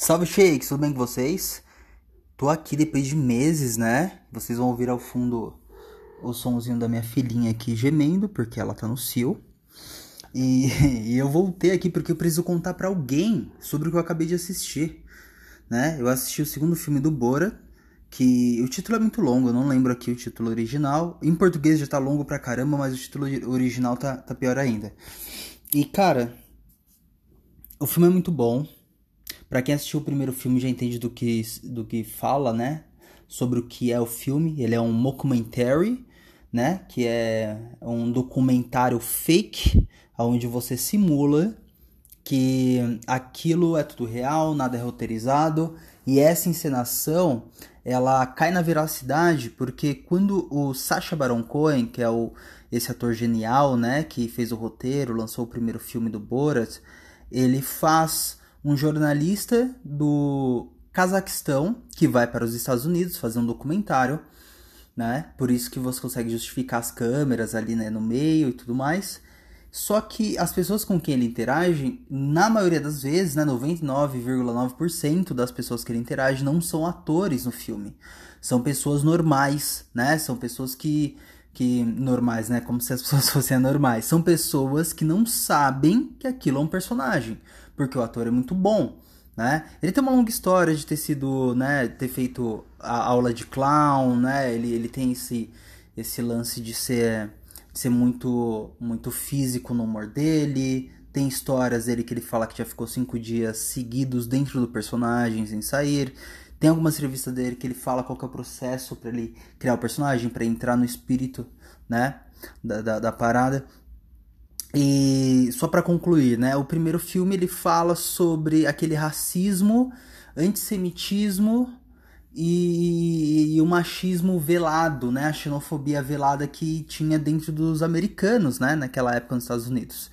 Salve Shakes, tudo bem com vocês? Tô aqui depois de meses, né? Vocês vão ouvir ao fundo o sonzinho da minha filhinha aqui gemendo, porque ela tá no cio. E, e eu voltei aqui porque eu preciso contar para alguém sobre o que eu acabei de assistir, né? Eu assisti o segundo filme do Bora, que o título é muito longo, eu não lembro aqui o título original. Em português já tá longo pra caramba, mas o título original tá, tá pior ainda. E cara, o filme é muito bom para quem assistiu o primeiro filme já entende do que, do que fala, né? Sobre o que é o filme. Ele é um mockumentary, né? Que é um documentário fake, onde você simula que aquilo é tudo real, nada é roteirizado. E essa encenação, ela cai na veracidade, porque quando o Sacha Baron Cohen, que é o, esse ator genial, né? Que fez o roteiro, lançou o primeiro filme do Borat, ele faz um jornalista do Cazaquistão que vai para os Estados Unidos fazer um documentário, né? Por isso que você consegue justificar as câmeras ali né, no meio e tudo mais. Só que as pessoas com quem ele interage, na maioria das vezes, né, 99,9% das pessoas que ele interage não são atores no filme. São pessoas normais, né? São pessoas que que normais, né? Como se as pessoas fossem anormais. São pessoas que não sabem que aquilo é um personagem porque o ator é muito bom, né? Ele tem uma longa história de ter sido, né, ter feito a aula de clown, né? Ele, ele tem esse, esse lance de ser, de ser muito, muito físico no humor dele. Tem histórias dele que ele fala que já ficou cinco dias seguidos dentro do personagem sem sair. Tem algumas entrevistas dele que ele fala qual é o processo para ele criar o personagem, para entrar no espírito, né, da, da, da parada. E só para concluir, né? O primeiro filme ele fala sobre aquele racismo, antissemitismo e, e, o machismo velado, né? A xenofobia velada que tinha dentro dos americanos, né? Naquela época nos Estados Unidos.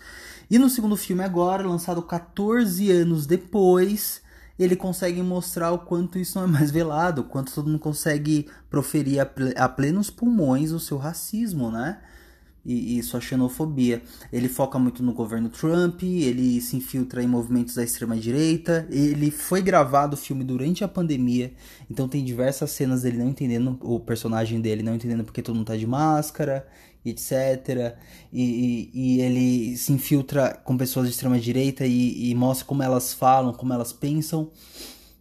E no segundo filme agora, lançado 14 anos depois, ele consegue mostrar o quanto isso não é mais velado, o quanto todo mundo consegue proferir a plenos pulmões o seu racismo, né? E, e sua xenofobia. Ele foca muito no governo Trump, ele se infiltra em movimentos da extrema-direita. Ele foi gravado o filme durante a pandemia, então tem diversas cenas dele não entendendo, o personagem dele não entendendo porque todo mundo tá de máscara, etc. E, e, e ele se infiltra com pessoas de extrema-direita e, e mostra como elas falam, como elas pensam.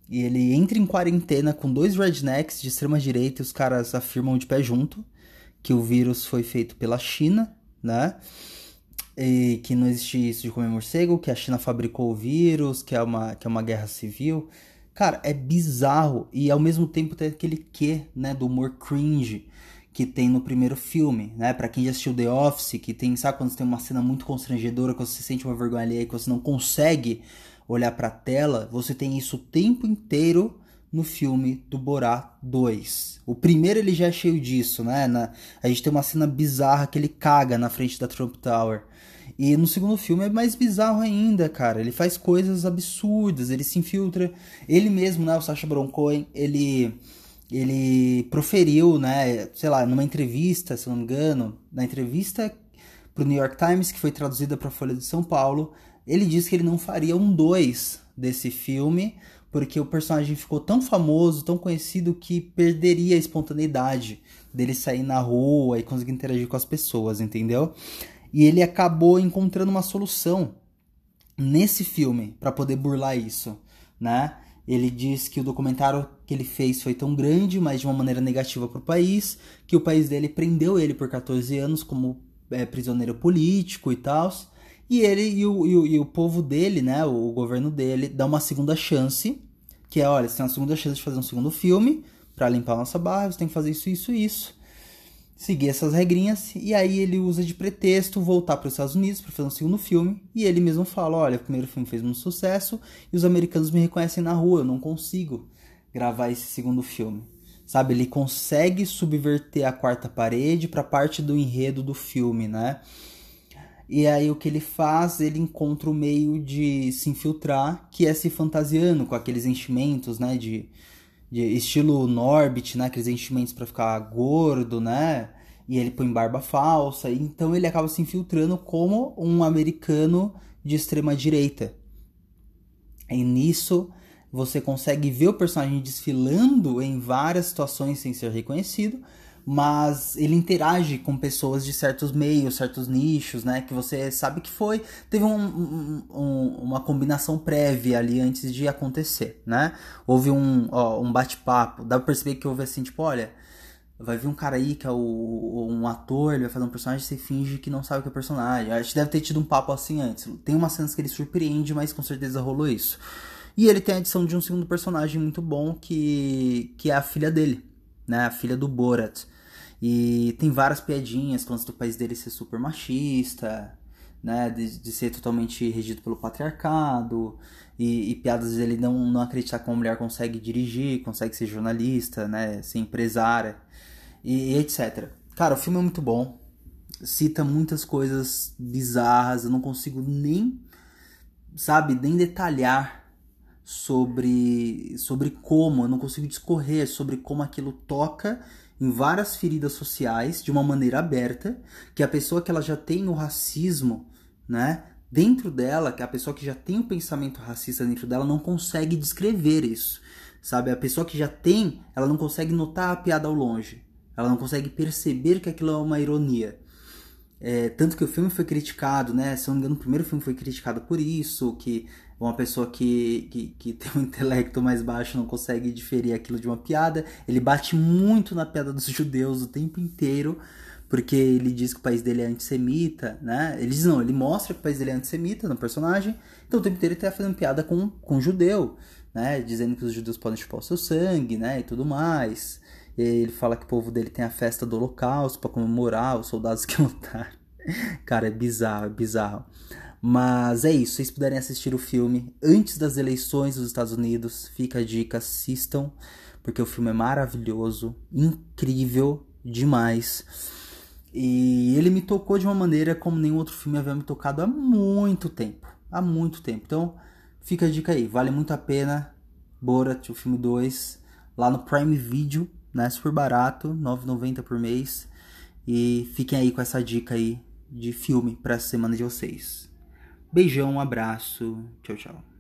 E ele entra em quarentena com dois rednecks de extrema direita e os caras afirmam de pé junto que o vírus foi feito pela China, né? E que não existe isso de comer morcego, que a China fabricou o vírus, que é uma, que é uma guerra civil. Cara, é bizarro e ao mesmo tempo tem aquele quê, né, do humor cringe que tem no primeiro filme, né? Para quem já assistiu The Office, que tem, sabe quando você tem uma cena muito constrangedora, que você sente uma vergonha ali, que você não consegue olhar para a tela, você tem isso o tempo inteiro no filme do Borá 2. O primeiro ele já é cheio disso, né? Na, a gente tem uma cena bizarra que ele caga na frente da Trump Tower. E no segundo filme é mais bizarro ainda, cara. Ele faz coisas absurdas, ele se infiltra. Ele mesmo, né, o Sacha Baron Cohen, ele ele proferiu, né, sei lá, numa entrevista, se não me engano, na entrevista pro New York Times, que foi traduzida para a Folha de São Paulo, ele disse que ele não faria um 2 desse filme porque o personagem ficou tão famoso, tão conhecido que perderia a espontaneidade dele sair na rua e conseguir interagir com as pessoas, entendeu? E ele acabou encontrando uma solução nesse filme para poder burlar isso, né? Ele diz que o documentário que ele fez foi tão grande, mas de uma maneira negativa para o país, que o país dele prendeu ele por 14 anos como é, prisioneiro político e tal. E ele e o, e o, e o povo dele, né, o governo dele, dá uma segunda chance, que é, olha, você tem uma segunda chance de fazer um segundo filme para limpar a nossa barra, você tem que fazer isso, isso, isso. Seguir essas regrinhas, e aí ele usa de pretexto voltar para os Estados Unidos para fazer um segundo filme, e ele mesmo fala: olha, o primeiro filme fez muito sucesso, e os americanos me reconhecem na rua, eu não consigo gravar esse segundo filme. Sabe, ele consegue subverter a quarta parede para parte do enredo do filme, né? E aí o que ele faz, ele encontra o meio de se infiltrar, que é se fantasiando com aqueles enchimentos, né, de, de estilo Norbit, né, aqueles enchimentos para ficar gordo, né? E ele põe barba falsa, então ele acaba se infiltrando como um americano de extrema direita. E nisso você consegue ver o personagem desfilando em várias situações sem ser reconhecido, mas ele interage com pessoas de certos meios, certos nichos, né? Que você sabe que foi. Teve um, um, uma combinação prévia ali antes de acontecer, né? Houve um, um bate-papo. Dá pra perceber que houve assim, tipo, olha. Vai vir um cara aí que é o, um ator, ele vai fazer um personagem e você finge que não sabe o que é personagem. A gente deve ter tido um papo assim antes. Tem umas cenas que ele surpreende, mas com certeza rolou isso. E ele tem a adição de um segundo personagem muito bom que, que é a filha dele, né? A filha do Borat. E tem várias piadinhas, falando do país dele ser super machista, né? De, de ser totalmente regido pelo patriarcado. E, e, piadas dele não, não acreditar que uma mulher consegue dirigir, consegue ser jornalista, né? Ser empresária. E, e etc. Cara, o filme é muito bom. Cita muitas coisas bizarras. Eu não consigo nem, sabe, nem detalhar sobre, sobre como. Eu não consigo discorrer sobre como aquilo toca em várias feridas sociais de uma maneira aberta, que a pessoa que ela já tem o racismo, né, dentro dela, que a pessoa que já tem o pensamento racista dentro dela não consegue descrever isso. Sabe, a pessoa que já tem, ela não consegue notar a piada ao longe. Ela não consegue perceber que aquilo é uma ironia. É, tanto que o filme foi criticado, né? Se eu não me engano, o primeiro filme foi criticado por isso, que uma pessoa que, que, que, tem um intelecto mais baixo não consegue diferir aquilo de uma piada. Ele bate muito na piada dos judeus o tempo inteiro, porque ele diz que o país dele é antissemita, né? Ele diz não, ele mostra que o país dele é antissemita no personagem, então o tempo inteiro ele tá fazendo piada com, com judeu, né? Dizendo que os judeus podem chupar o seu sangue, né? E tudo mais. Ele fala que o povo dele tem a festa do holocausto para comemorar os soldados que lutaram. Cara, é bizarro, é bizarro. Mas é isso, se vocês puderem assistir o filme antes das eleições dos Estados Unidos, fica a dica, assistam, porque o filme é maravilhoso, incrível demais. E ele me tocou de uma maneira como nenhum outro filme havia me tocado há muito tempo. Há muito tempo. Então, fica a dica aí, vale muito a pena. Borat, o filme 2, lá no Prime Video, né? Super barato, R$ 9,90 por mês. E fiquem aí com essa dica aí de filme para a semana de vocês. Beijão, um abraço. Tchau, tchau.